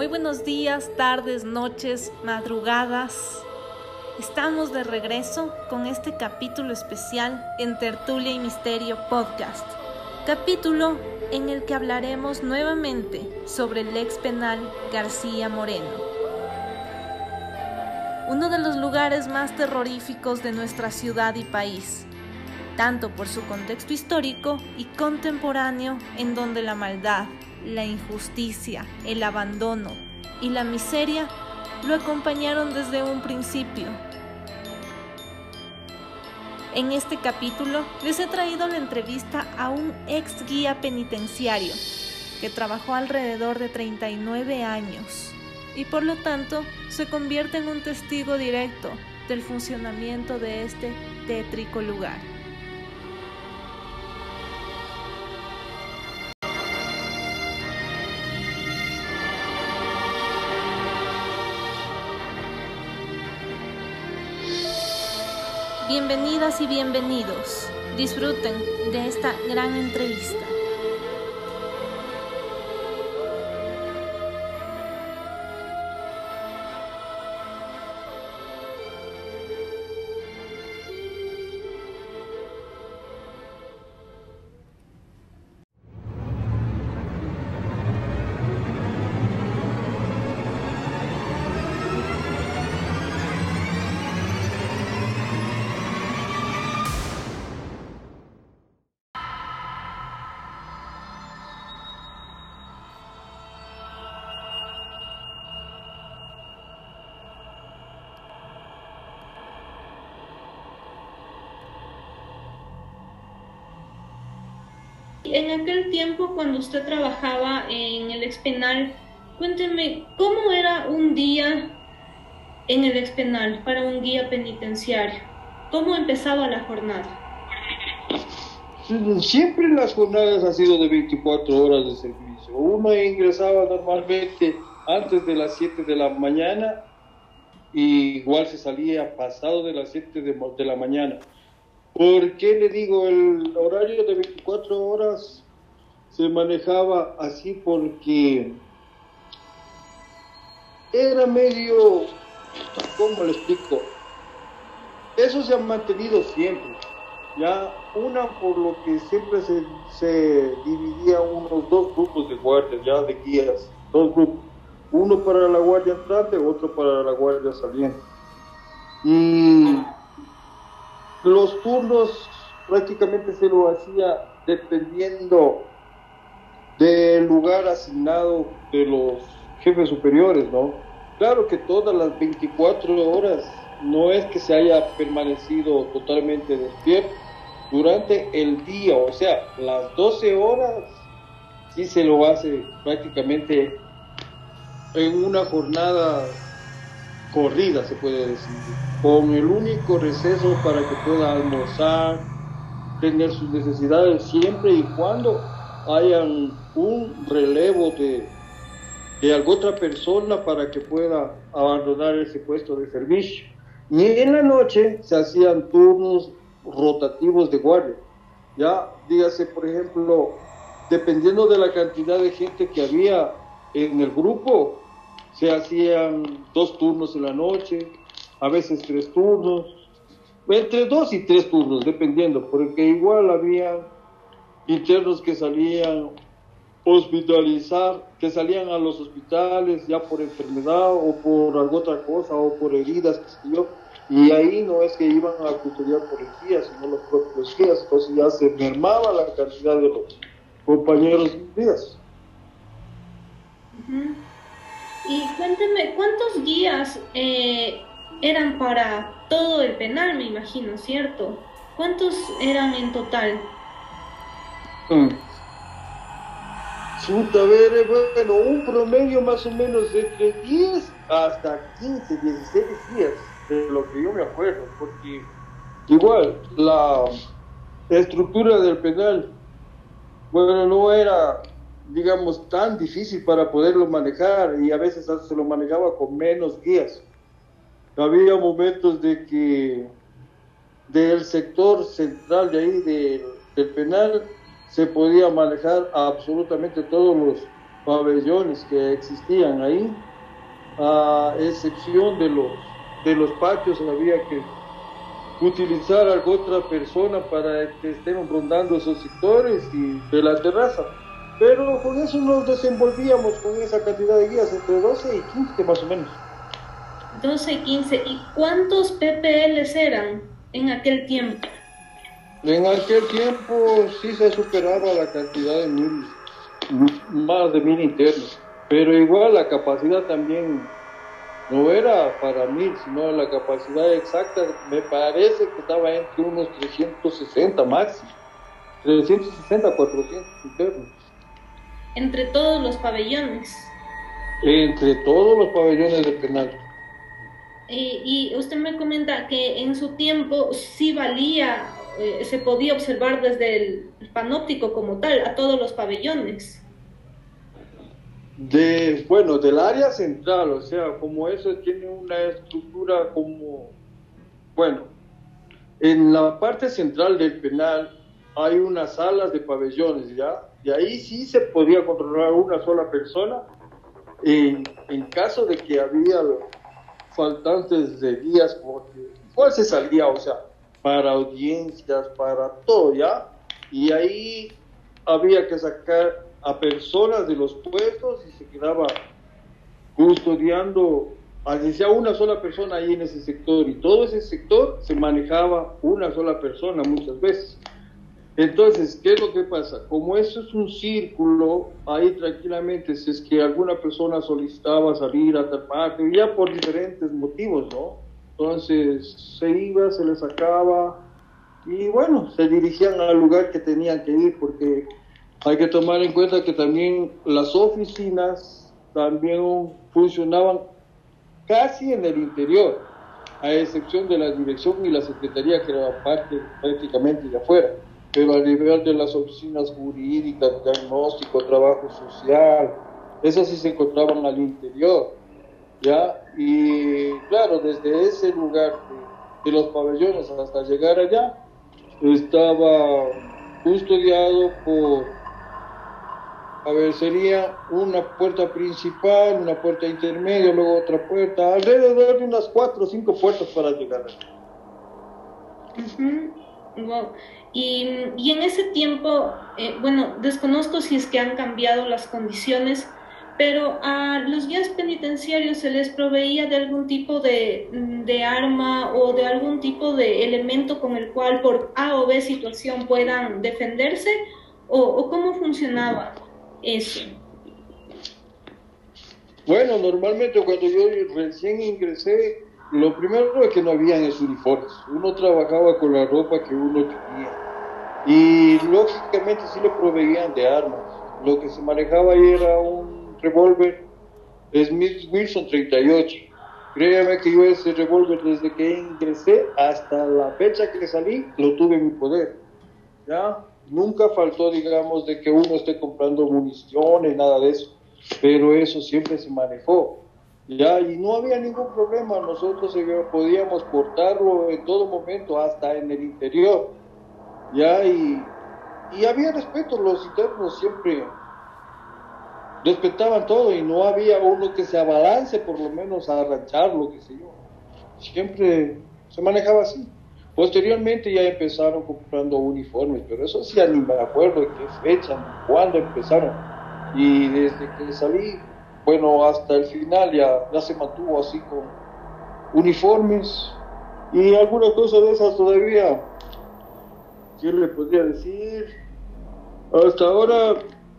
Muy buenos días, tardes, noches, madrugadas. Estamos de regreso con este capítulo especial en Tertulia y Misterio Podcast. Capítulo en el que hablaremos nuevamente sobre el ex penal García Moreno. Uno de los lugares más terroríficos de nuestra ciudad y país, tanto por su contexto histórico y contemporáneo en donde la maldad, la injusticia, el abandono y la miseria lo acompañaron desde un principio. En este capítulo les he traído la entrevista a un ex guía penitenciario que trabajó alrededor de 39 años y por lo tanto se convierte en un testigo directo del funcionamiento de este tétrico lugar. Bienvenidas y bienvenidos. Disfruten de esta gran entrevista. En aquel tiempo, cuando usted trabajaba en el expenal, cuénteme, ¿cómo era un día en el expenal para un guía penitenciario? ¿Cómo empezaba la jornada? Siempre las jornadas han sido de 24 horas de servicio. Uno ingresaba normalmente antes de las 7 de la mañana y igual se salía pasado de las 7 de, de la mañana. ¿Por qué le digo el horario de 24 horas se manejaba así? Porque era medio, ¿cómo le explico? Eso se ha mantenido siempre. Ya una por lo que siempre se, se dividía unos dos grupos de guardias, ya de guías, dos grupos. Uno para la guardia entrante, otro para la guardia saliente. Y los turnos prácticamente se lo hacía dependiendo del lugar asignado de los jefes superiores, ¿no? Claro que todas las 24 horas no es que se haya permanecido totalmente despierto. Durante el día, o sea, las 12 horas, sí se lo hace prácticamente en una jornada corrida, se puede decir, con el único receso para que pueda almorzar, tener sus necesidades siempre y cuando hayan un relevo de, de alguna otra persona para que pueda abandonar ese puesto de servicio. Y en la noche se hacían turnos rotativos de guardia. Ya, dígase, por ejemplo, dependiendo de la cantidad de gente que había en el grupo, se hacían dos turnos en la noche, a veces tres turnos, entre dos y tres turnos, dependiendo, porque igual había internos que salían hospitalizar, que salían a los hospitales ya por enfermedad o por alguna otra cosa o por heridas, qué sé yo, y ahí no es que iban a custodiar por el día, sino los propios días, entonces ya se mermaba la cantidad de los compañeros días. Y cuénteme, ¿cuántos guías eh, eran para todo el penal, me imagino, ¿cierto? ¿Cuántos eran en total? Mm. a ver, eh, bueno, un promedio más o menos de entre 10 hasta 15, 16 días, de lo que yo me acuerdo, porque igual la estructura del penal, bueno, no era digamos, tan difícil para poderlo manejar y a veces se lo manejaba con menos guías. Había momentos de que del sector central de ahí del penal se podía manejar absolutamente todos los pabellones que existían ahí, a excepción de los, de los patios, había que utilizar a otra persona para que estén rondando esos sectores y de la terraza. Pero con eso nos desenvolvíamos con esa cantidad de guías, entre 12 y 15 más o menos. 12 y 15. ¿Y cuántos PPLs eran en aquel tiempo? En aquel tiempo sí se superaba la cantidad de mil, más de mil internos, pero igual la capacidad también no era para mil, sino la capacidad exacta me parece que estaba entre unos 360 máximo, 360 400 internos. Entre todos los pabellones. Entre todos los pabellones del penal. y usted me comenta que en su tiempo sí valía, eh, se podía observar desde el panóptico como tal a todos los pabellones de, bueno, del área central, o sea, como eso tiene una estructura como, bueno, en la parte central del penal hay unas salas de pabellones, ¿ya? Y ahí sí se podía controlar una sola persona en, en caso de que había faltantes de días, porque se salía, o sea, para audiencias, para todo, ¿ya? Y ahí había que sacar a personas de los puestos y se quedaba custodiando, así sea una sola persona ahí en ese sector y todo ese sector se manejaba una sola persona muchas veces. Entonces, ¿qué es lo que pasa? Como eso es un círculo, ahí tranquilamente, si es que alguna persona solicitaba salir a tal parte, ya por diferentes motivos, ¿no? Entonces se iba, se le sacaba y bueno, se dirigían al lugar que tenían que ir porque hay que tomar en cuenta que también las oficinas también funcionaban casi en el interior, a excepción de la dirección y la secretaría que era parte prácticamente de afuera. Pero a nivel de las oficinas jurídicas, diagnóstico, trabajo social, esas sí se encontraban al interior. ¿ya? Y claro, desde ese lugar de, los pabellones hasta llegar allá, estaba custodiado por a ver, sería una puerta principal, una puerta intermedia, luego otra puerta, alrededor de unas cuatro o cinco puertas para llegar. Y, y, en ese tiempo, eh, bueno, desconozco si es que han cambiado las condiciones, pero a los guías penitenciarios se les proveía de algún tipo de, de, arma o de algún tipo de elemento con el cual por A o B situación puedan defenderse, o cómo funcionaba eso? Bueno, normalmente cuando yo recién ingresé, lo primero es que no habían esos uniformes. Uno trabajaba con la ropa que uno tenía. Y lógicamente sí le proveían de armas. Lo que se manejaba ahí era un revólver Smith Wilson 38. Créame que yo ese revólver desde que ingresé hasta la fecha que salí lo tuve en mi poder. ¿Ya? Nunca faltó, digamos, de que uno esté comprando municiones, nada de eso, pero eso siempre se manejó. Ya, y no había ningún problema, nosotros podíamos portarlo en todo momento, hasta en el interior. Ya, y, y había respeto, los internos siempre respetaban todo y no había uno que se abalance por lo menos a arrancharlo, qué sé yo. Siempre se manejaba así. Posteriormente ya empezaron comprando uniformes, pero eso sí ni me acuerdo de qué fecha, cuándo empezaron. Y desde que salí, bueno, hasta el final ya, ya se mantuvo así con uniformes y alguna cosa de esas todavía. ¿Qué le podría decir? Hasta ahora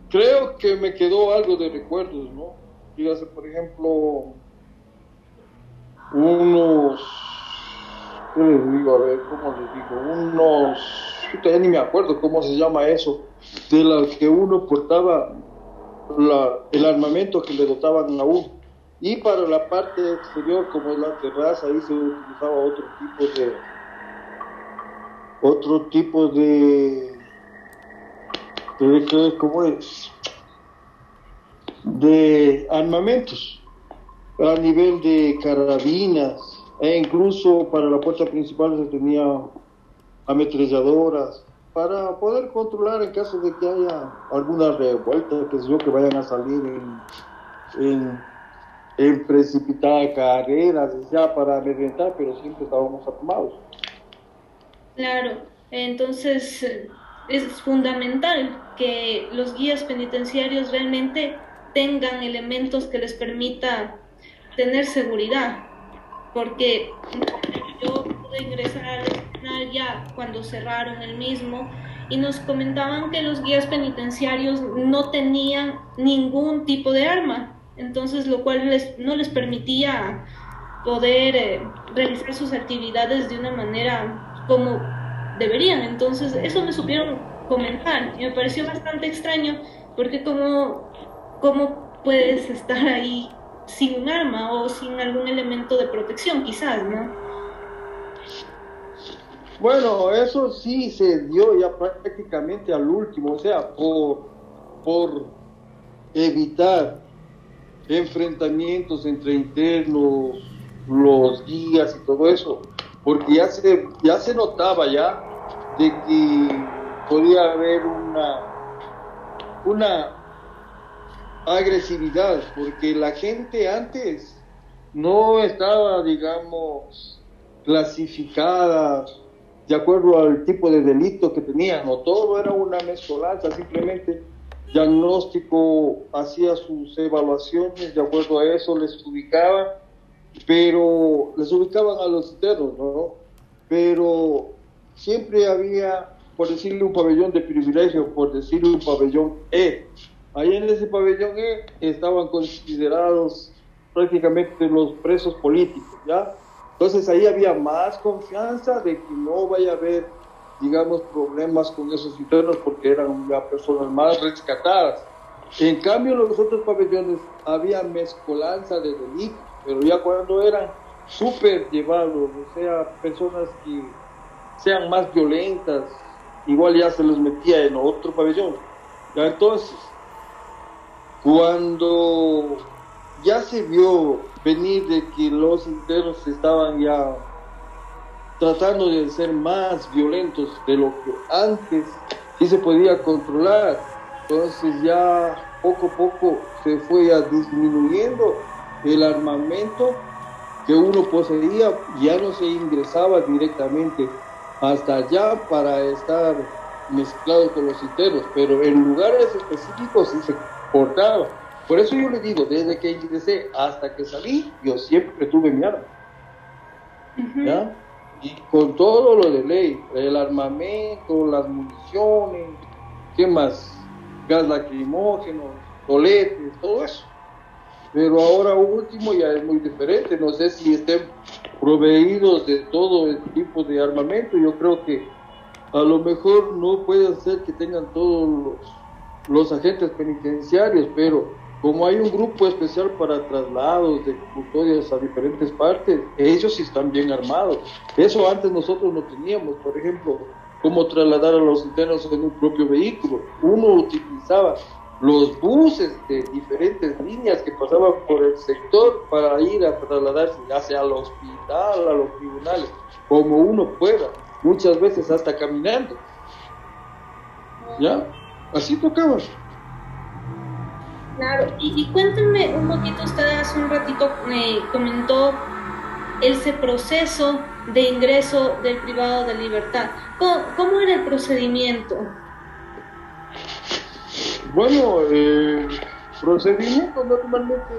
creo que me quedó algo de recuerdos, ¿no? Dígase, por ejemplo, unos ¿qué les digo? A ver, ¿cómo les digo? Unos, ya ni me acuerdo cómo se llama eso, de las que uno portaba la, el armamento que le dotaban a uno. Y para la parte exterior, como es la terraza, ahí se utilizaba otro tipo de, otro tipo de, de ¿cómo es? De armamentos a nivel de carabinas, e incluso para la puerta principal se tenía ametralladoras, para poder controlar en caso de que haya alguna revuelta, que yo, que vayan a salir en, en, precipitada carreras, ya para amedrentar, pero siempre estábamos armados. Claro, entonces es fundamental que los guías penitenciarios realmente tengan elementos que les permita tener seguridad, porque yo pude ingresar ya cuando cerraron el mismo y nos comentaban que los guías penitenciarios no tenían ningún tipo de arma, entonces lo cual les, no les permitía poder eh, realizar sus actividades de una manera como deberían. Entonces eso me supieron comentar y me pareció bastante extraño porque como, cómo puedes estar ahí sin un arma o sin algún elemento de protección quizás, ¿no? Bueno, eso sí se dio ya prácticamente al último, o sea, por, por evitar enfrentamientos entre internos, los guías y todo eso, porque ya se, ya se notaba ya de que podía haber una, una agresividad, porque la gente antes no estaba, digamos, clasificada de acuerdo al tipo de delito que tenían, no todo era una mezcolanza, simplemente diagnóstico hacía sus evaluaciones, de acuerdo a eso les ubicaba, pero les ubicaban a los internos, ¿no? Pero siempre había, por decirle un pabellón de privilegio, por decirle un pabellón E. Ahí en ese pabellón E estaban considerados prácticamente los presos políticos, ¿ya? Entonces ahí había más confianza de que no vaya a haber, digamos, problemas con esos internos porque eran ya personas más rescatadas. En cambio, los otros pabellones había mezcolanza de delitos, pero ya cuando eran súper llevados, o sea, personas que sean más violentas, igual ya se los metía en otro pabellón. Ya entonces, cuando ya se vio venir de que los internos estaban ya tratando de ser más violentos de lo que antes sí se podía controlar. Entonces ya poco a poco se fue disminuyendo el armamento que uno poseía, ya no se ingresaba directamente hasta allá para estar mezclado con los internos, pero en lugares específicos sí se portaba. Por eso yo le digo, desde que ingresé hasta que salí, yo siempre tuve mi arma. ¿Ya? Y con todo lo de ley, el armamento, las municiones, ¿qué más? Gas lacrimógeno, toletes, todo eso. Pero ahora último ya es muy diferente. No sé si estén proveídos de todo el tipo de armamento. Yo creo que a lo mejor no puede ser que tengan todos los, los agentes penitenciarios, pero como hay un grupo especial para traslados de custodias a diferentes partes, ellos sí están bien armados. Eso antes nosotros no teníamos, por ejemplo, cómo trasladar a los internos en un propio vehículo. Uno utilizaba los buses de diferentes líneas que pasaban por el sector para ir a trasladarse hacia el hospital, a los tribunales, como uno pueda, muchas veces hasta caminando. ¿Ya? Así tocaba. Claro, y, cuéntenme un poquito, usted hace un ratito me comentó ese proceso de ingreso del privado de libertad. ¿Cómo, era el procedimiento? Bueno, el procedimiento normalmente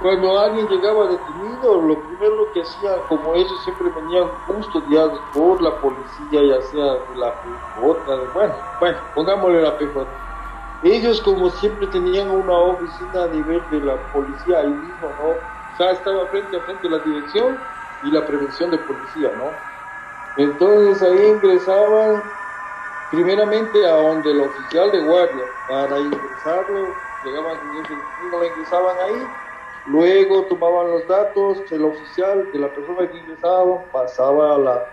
cuando alguien llegaba detenido, lo primero que hacía, como ellos siempre venían custodiados por la policía, ya sea la PJ, bueno, bueno, pongámosle la PJ ellos como siempre tenían una oficina a nivel de la policía ahí mismo, ¿no? O sea, estaba frente a frente la dirección y la prevención de policía, ¿no? Entonces ahí ingresaban primeramente a donde el oficial de guardia para ingresarlo, llegaban lo ingresaban ahí, luego tomaban los datos, el oficial de la persona que ingresaba pasaba a la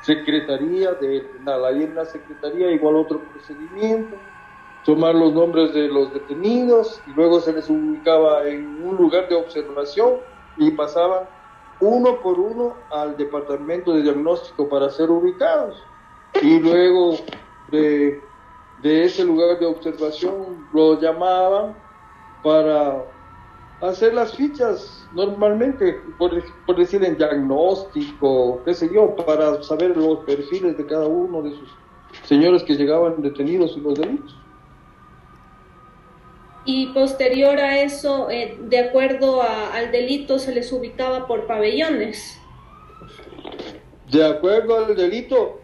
secretaría de penal, ahí en la secretaría igual otro procedimiento, tomar los nombres de los detenidos y luego se les ubicaba en un lugar de observación y pasaban uno por uno al departamento de diagnóstico para ser ubicados. y luego de, de ese lugar de observación lo llamaban para hacer las fichas normalmente, por, por, decir en diagnóstico, qué sé yo, para saber los perfiles de cada uno de sus señores que llegaban detenidos y los delitos. Y posterior a eso, eh, de acuerdo al delito, se les ubicaba por pabellones. De acuerdo al delito,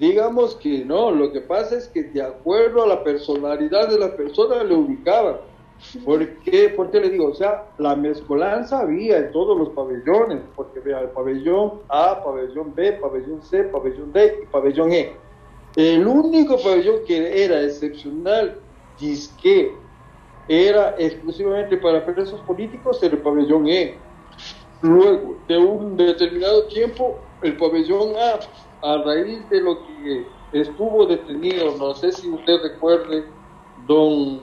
digamos que no, lo que pasa es que de acuerdo a la personalidad de la persona le ubicaban ¿Por qué? Porque le digo, o sea, la mezcolanza había en todos los pabellones, porque vea, el pabellón A, pabellón B, pabellón C, pabellón D y pabellón E. El único pabellón que era excepcional, que era exclusivamente para presos políticos, el pabellón E. Luego, de un determinado tiempo, el pabellón A, a raíz de lo que estuvo detenido, no sé si usted recuerde, don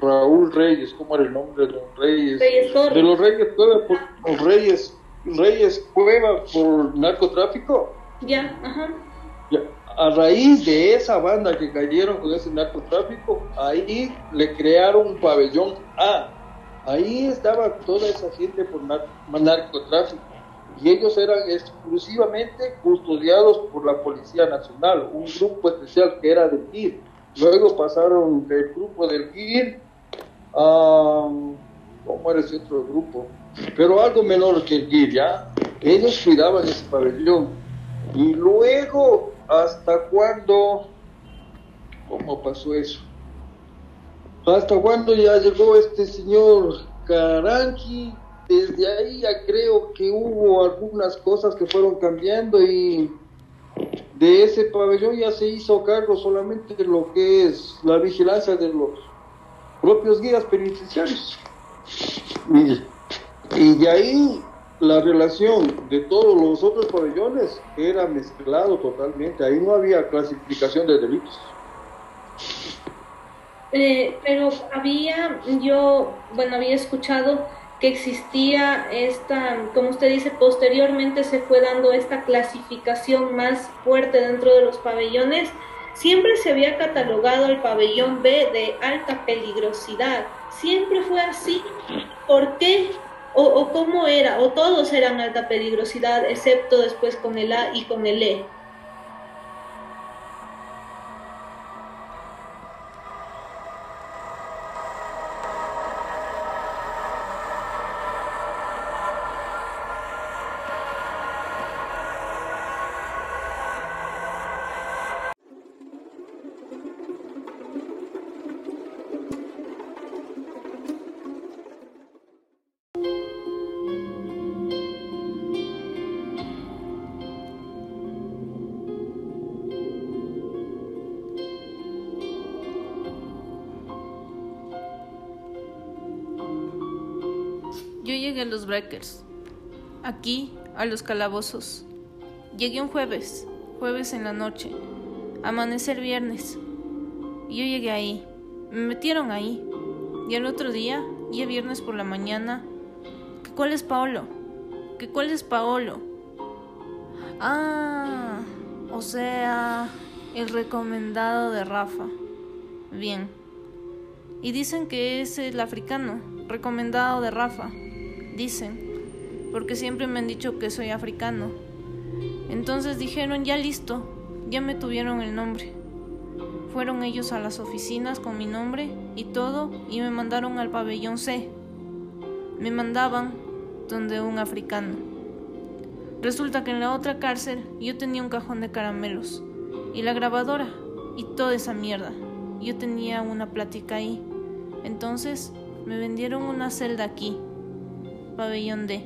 Raúl Reyes, ¿cómo era el nombre de los Reyes? de los Reyes Cueva, por, Reyes, Reyes Cueva por narcotráfico. Ya, ajá. A raíz de esa banda que cayeron con ese narcotráfico, ahí le crearon un pabellón A. Ahí estaba toda esa gente por narcotráfico. Y ellos eran exclusivamente custodiados por la Policía Nacional, un grupo especial que era del GIR. Luego pasaron del grupo del GIR um, ¿cómo era ese otro grupo? Pero algo menor que el GIR, ¿ya? Ellos cuidaban ese pabellón. Y luego, ¿hasta cuándo? ¿Cómo pasó eso? ¿Hasta cuándo ya llegó este señor Caranqui? Desde ahí ya creo que hubo algunas cosas que fueron cambiando y de ese pabellón ya se hizo cargo solamente lo que es la vigilancia de los propios guías penitenciarios. Y, de ahí la relación de todos los otros pabellones era mezclado totalmente, ahí no había clasificación de delitos. Eh, pero había, yo, bueno, había escuchado que existía esta, como usted dice, posteriormente se fue dando esta clasificación más fuerte dentro de los pabellones Siempre se había catalogado el pabellón B de alta peligrosidad. Siempre fue así. ¿Por qué? O, cómo era? ¿O todos eran alta peligrosidad, excepto después con el A y con el E? Aquí, a los calabozos. Llegué un jueves, jueves en la noche, amanecer viernes. Y yo llegué ahí, me metieron ahí. Y el otro día, ya viernes por la mañana, ¿que cuál es Paolo? ¿Que cuál es Paolo? Ah, o sea, el recomendado de Rafa. Bien. Y dicen que es el africano, recomendado de Rafa dicen, porque siempre me han dicho que soy africano. Entonces dijeron, ya listo, ya me tuvieron el nombre. Fueron ellos a las oficinas con mi nombre y todo y me mandaron al pabellón C. Me mandaban donde un africano. Resulta que en la otra cárcel yo tenía un cajón de caramelos y la grabadora y toda esa mierda. Yo tenía una plática ahí. Entonces me vendieron una celda aquí pabellón D.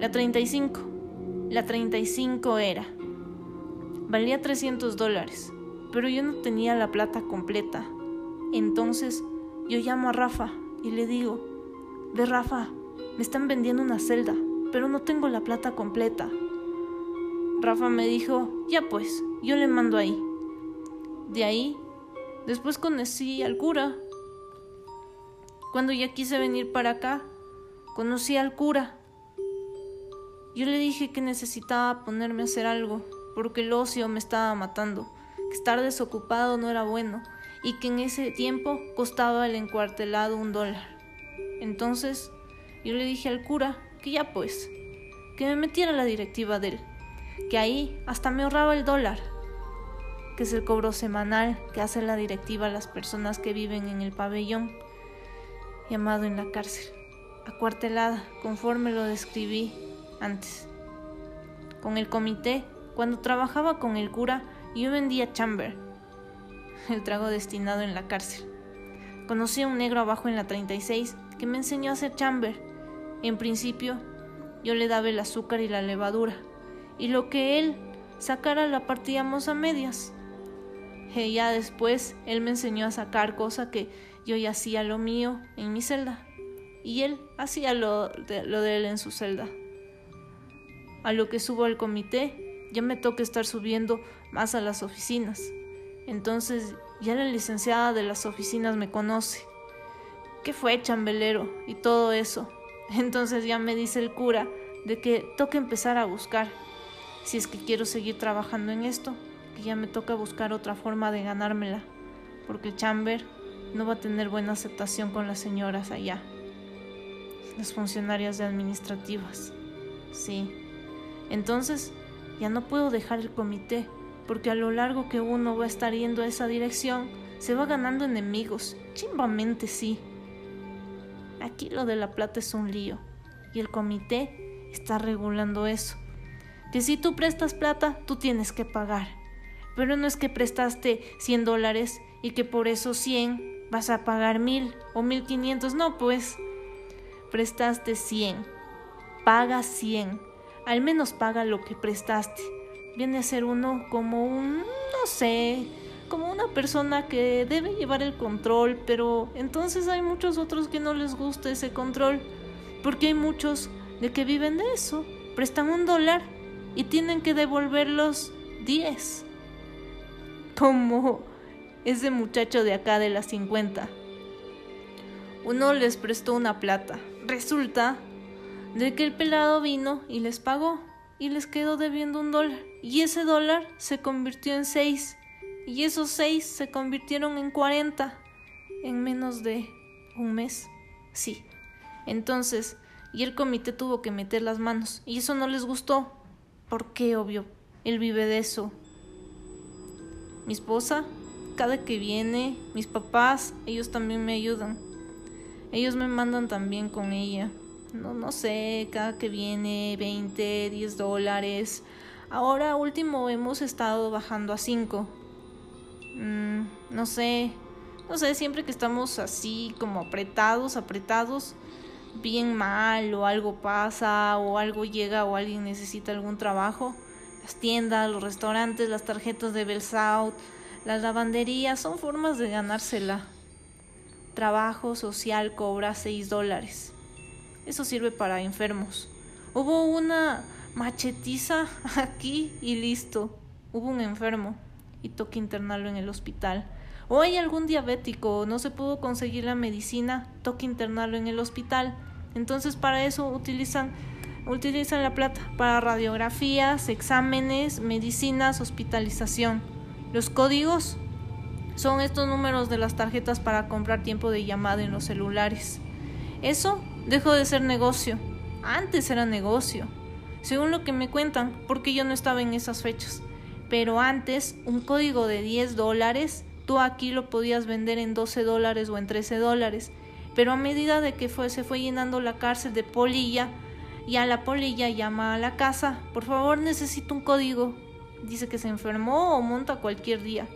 La 35. La 35 era. Valía 300 dólares, pero yo no tenía la plata completa. Entonces yo llamo a Rafa y le digo, ve Rafa, me están vendiendo una celda, pero no tengo la plata completa. Rafa me dijo, ya pues, yo le mando ahí. De ahí, después conocí al cura. Cuando ya quise venir para acá, Conocí al cura. Yo le dije que necesitaba ponerme a hacer algo porque el ocio me estaba matando, que estar desocupado no era bueno y que en ese tiempo costaba el encuartelado un dólar. Entonces yo le dije al cura que ya pues, que me metiera la directiva de él, que ahí hasta me ahorraba el dólar, que es el cobro semanal que hace la directiva a las personas que viven en el pabellón, llamado en la cárcel, acuartelada, conforme lo describí antes. Con el comité, cuando trabajaba con el cura, yo vendía chamber, el trago destinado en la cárcel. Conocí a un negro abajo en la 36 que me enseñó a hacer chamber. En principio, yo le daba el azúcar y la levadura, y lo que él sacara la partíamos a medias. Y ya después él me enseñó a sacar cosa que yo ya hacía lo mío en mi celda, y él hacía lo de, él en su celda. A lo que subo al comité, ya me toca estar subiendo más a las oficinas. Entonces ya la licenciada de las oficinas me conoce. ¿Qué fue, chambelero? Y todo eso. Entonces ya me dice el cura de que toca empezar a buscar. Si es que quiero seguir trabajando en esto, que ya me toca buscar otra forma de ganármela. Porque chamber no va a tener buena aceptación con las señoras allá. Las funcionarias administrativas. Sí. Entonces, ya no puedo dejar el comité, porque a lo largo que uno va a estar yendo a esa dirección, se va ganando enemigos. Chimbamente sí. Aquí lo de la plata es un lío, y el comité está regulando eso. Que si tú prestas plata, tú tienes que pagar. Pero no es que prestaste 100 dólares y que por esos 100 vas a pagar 1000 o 1500. No, pues. Prestaste 100. Paga 100. Al menos paga lo que prestaste viene a ser uno como un, no sé, como una persona que debe llevar el control, pero entonces hay muchos otros que no les gusta ese control, porque hay muchos de que viven de eso, prestan un dólar y tienen que devolver los 10. Como ese muchacho de acá de las 50. Uno les prestó una plata. Resulta de que el pelado vino y les pagó y les quedó debiendo un dólar. Y ese dólar se convirtió en seis. Y esos seis se convirtieron en cuarenta. En menos de un mes. Sí. Entonces, y el comité tuvo que meter las manos. Y eso no les gustó. ¿Por qué, obvio? Él vive de eso. Mi esposa, cada que viene, mis papás, ellos también me ayudan. Ellos me mandan también con ella no, no sé, cada que viene 20, 10 dólares. Ahora último hemos estado bajando a 5. Mm, no sé, no sé, siempre que estamos así como apretados, apretados, bien mal o algo pasa o algo llega o alguien necesita algún trabajo, las tiendas, los restaurantes, las tarjetas de Belsouth, las lavanderías son formas de ganársela. Trabajo social cobra 6 dólares. Eso sirve para enfermos. Hubo una machetiza aquí y listo. Hubo un enfermo y toca internarlo en el hospital. O hay algún diabético, no se pudo conseguir la medicina, toca internarlo en el hospital. Entonces para eso utilizan utilizan la plata para radiografías, exámenes, medicinas, hospitalización. Los códigos son estos números de las tarjetas para comprar tiempo de llamada en los celulares. Eso dejó de ser negocio. Antes era negocio, según lo que me cuentan, porque yo no estaba en esas fechas. Pero antes, un código de 10 dólares, tú aquí lo podías vender en 12 dólares o en 13 dólares. Pero a medida de que se fue llenando la cárcel de polilla, a la polilla llama a la casa, por favor necesito un código. Dice que se enfermó o monta cualquier día.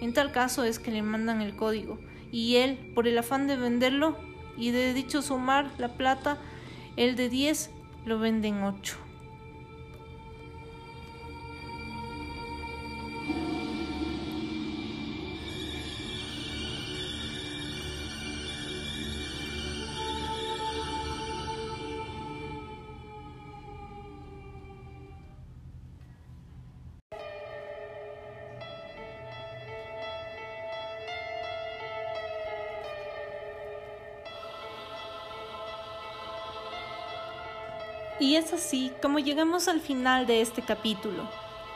En tal caso es que le mandan el código. Y él, por el afán de venderlo, y de dicho sumar la plata, el de 10 lo venden 8. Y es así como llegamos al final de este capítulo.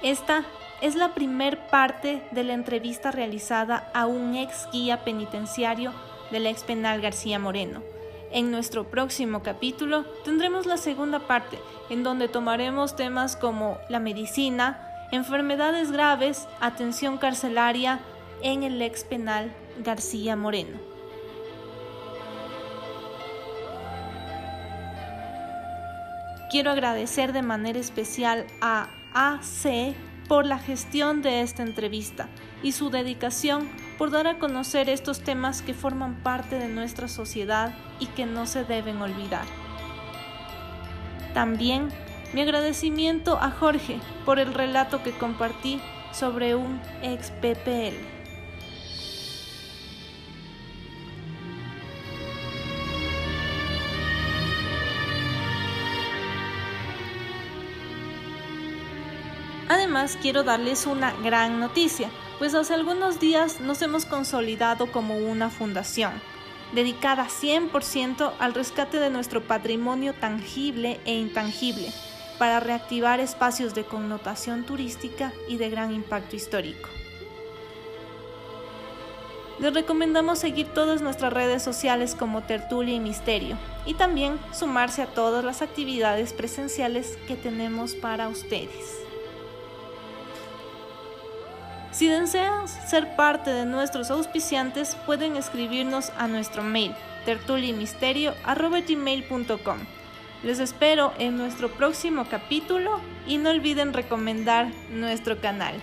Esta es la primer parte de la entrevista realizada a un ex guía penitenciario del ex penal García Moreno. En nuestro próximo capítulo tendremos la segunda parte, en donde tomaremos temas como la medicina, enfermedades graves, atención carcelaria en el ex penal García Moreno. Quiero agradecer de manera especial a AC por la gestión de esta entrevista y su dedicación por dar a conocer estos temas que forman parte de nuestra sociedad y que no se deben olvidar. También mi agradecimiento a Jorge por el relato que compartí sobre un ex PPL. Quiero darles una gran noticia, pues hace algunos días nos hemos consolidado como una fundación, dedicada 100% al rescate de nuestro patrimonio tangible e intangible, para reactivar espacios de connotación turística y de gran impacto histórico. Les recomendamos seguir todas nuestras redes sociales como Tertulia y Misterio y también sumarse a todas las actividades presenciales que tenemos para ustedes. Si desean ser parte de nuestros auspiciantes, pueden escribirnos a nuestro mail tertulimisterio.com. Les espero en nuestro próximo capítulo y no olviden recomendar nuestro canal.